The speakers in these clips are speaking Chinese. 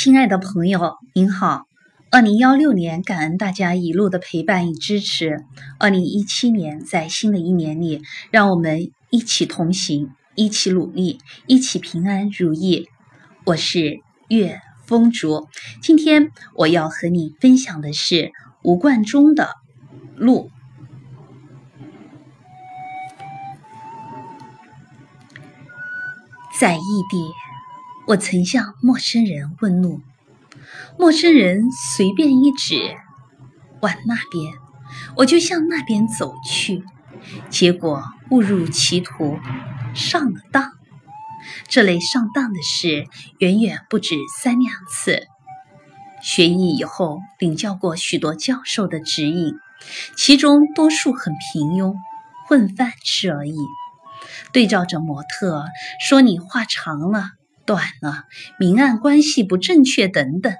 亲爱的朋友，您好！二零幺六年，感恩大家一路的陪伴与支持。二零一七年，在新的一年里，让我们一起同行，一起努力，一起平安如意。我是月风竹，今天我要和你分享的是吴冠中的《路》。在异地。我曾向陌生人问路，陌生人随便一指，往那边，我就向那边走去，结果误入歧途，上了当。这类上当的事远远不止三两次。学艺以后，领教过许多教授的指引，其中多数很平庸，混饭吃而已。对照着模特说：“你画长了。”短了，明暗关系不正确等等，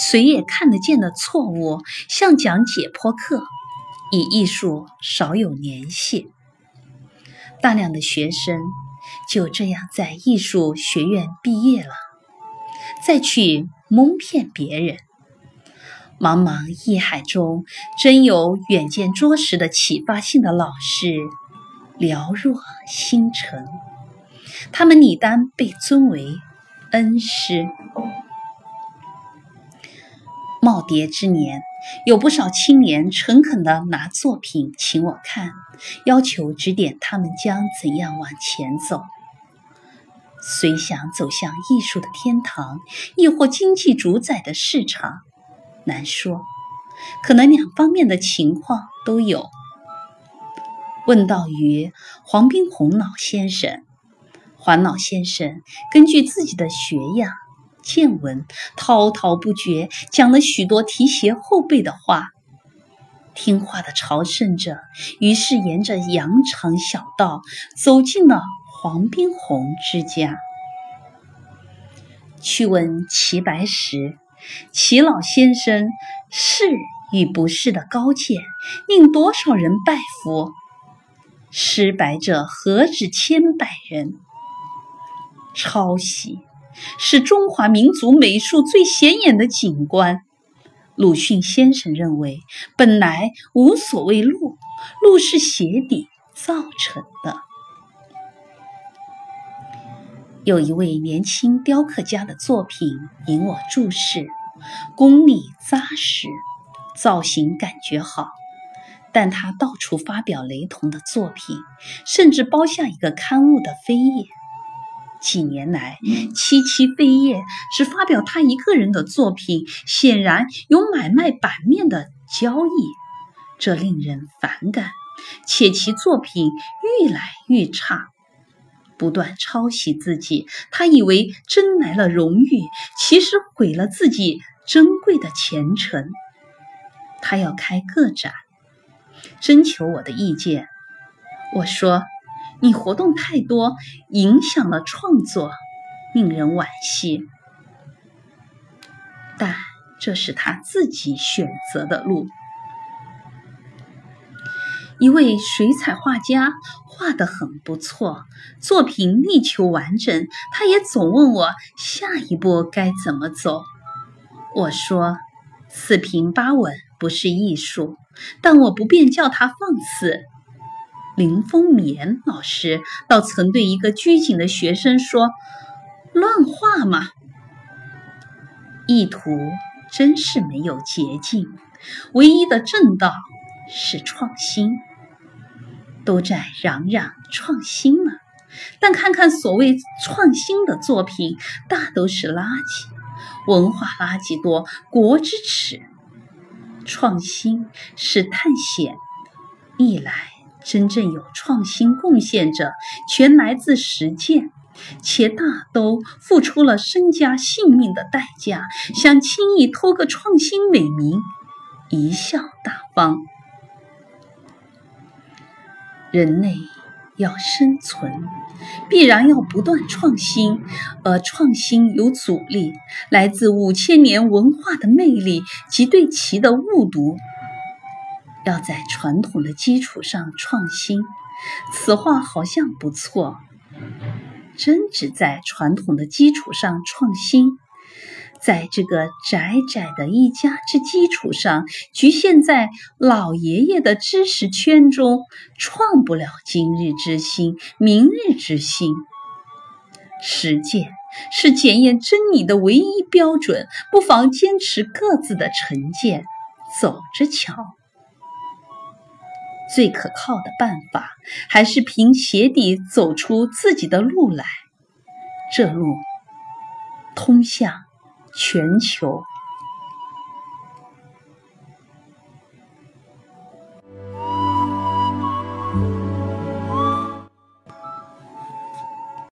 谁也看得见的错误，像讲解剖课，与艺术少有联系。大量的学生就这样在艺术学院毕业了，再去蒙骗别人。茫茫艺海中，真有远见卓识的启发性的老师，寥若星辰。他们理当被尊为恩师。耄耋之年，有不少青年诚恳地拿作品请我看，要求指点他们将怎样往前走。虽想走向艺术的天堂，亦或经济主宰的市场，难说，可能两方面的情况都有。问道于黄宾虹老先生。黄老先生根据自己的学养见闻，滔滔不绝讲了许多提携后辈的话。听话的朝圣者于是沿着羊肠小道走进了黄宾虹之家。去问齐白石，齐老先生是与不是的高见，令多少人拜服。失白者何止千百人。抄袭是中华民族美术最显眼的景观。鲁迅先生认为，本来无所谓路，路是鞋底造成的。有一位年轻雕刻家的作品引我注视，功力扎实，造型感觉好，但他到处发表雷同的作品，甚至包下一个刊物的扉页。几年来，七七飞页只发表他一个人的作品，显然有买卖版面的交易，这令人反感。且其作品愈来愈差，不断抄袭自己，他以为争来了荣誉，其实毁了自己珍贵的前程。他要开个展，征求我的意见，我说。你活动太多，影响了创作，令人惋惜。但这是他自己选择的路。一位水彩画家画得很不错，作品力求完整，他也总问我下一步该怎么走。我说：四平八稳不是艺术，但我不便叫他放肆。林风眠老师倒曾对一个拘谨的学生说：“乱画嘛，意图真是没有捷径，唯一的正道是创新。都在嚷嚷创新了，但看看所谓创新的作品，大都是垃圾，文化垃圾多，国之耻。创新是探险，一来。”真正有创新贡献者，全来自实践，且大都付出了身家性命的代价。想轻易托个创新美名，贻笑大方。人类要生存，必然要不断创新，而创新有阻力，来自五千年文化的魅力及对其的误读。要在传统的基础上创新，此话好像不错。真只在传统的基础上创新，在这个窄窄的一家之基础上，局限在老爷爷的知识圈中，创不了今日之星、明日之星。实践是检验真理的唯一标准，不妨坚持各自的成见，走着瞧。最可靠的办法，还是凭鞋底走出自己的路来。这路通向全球。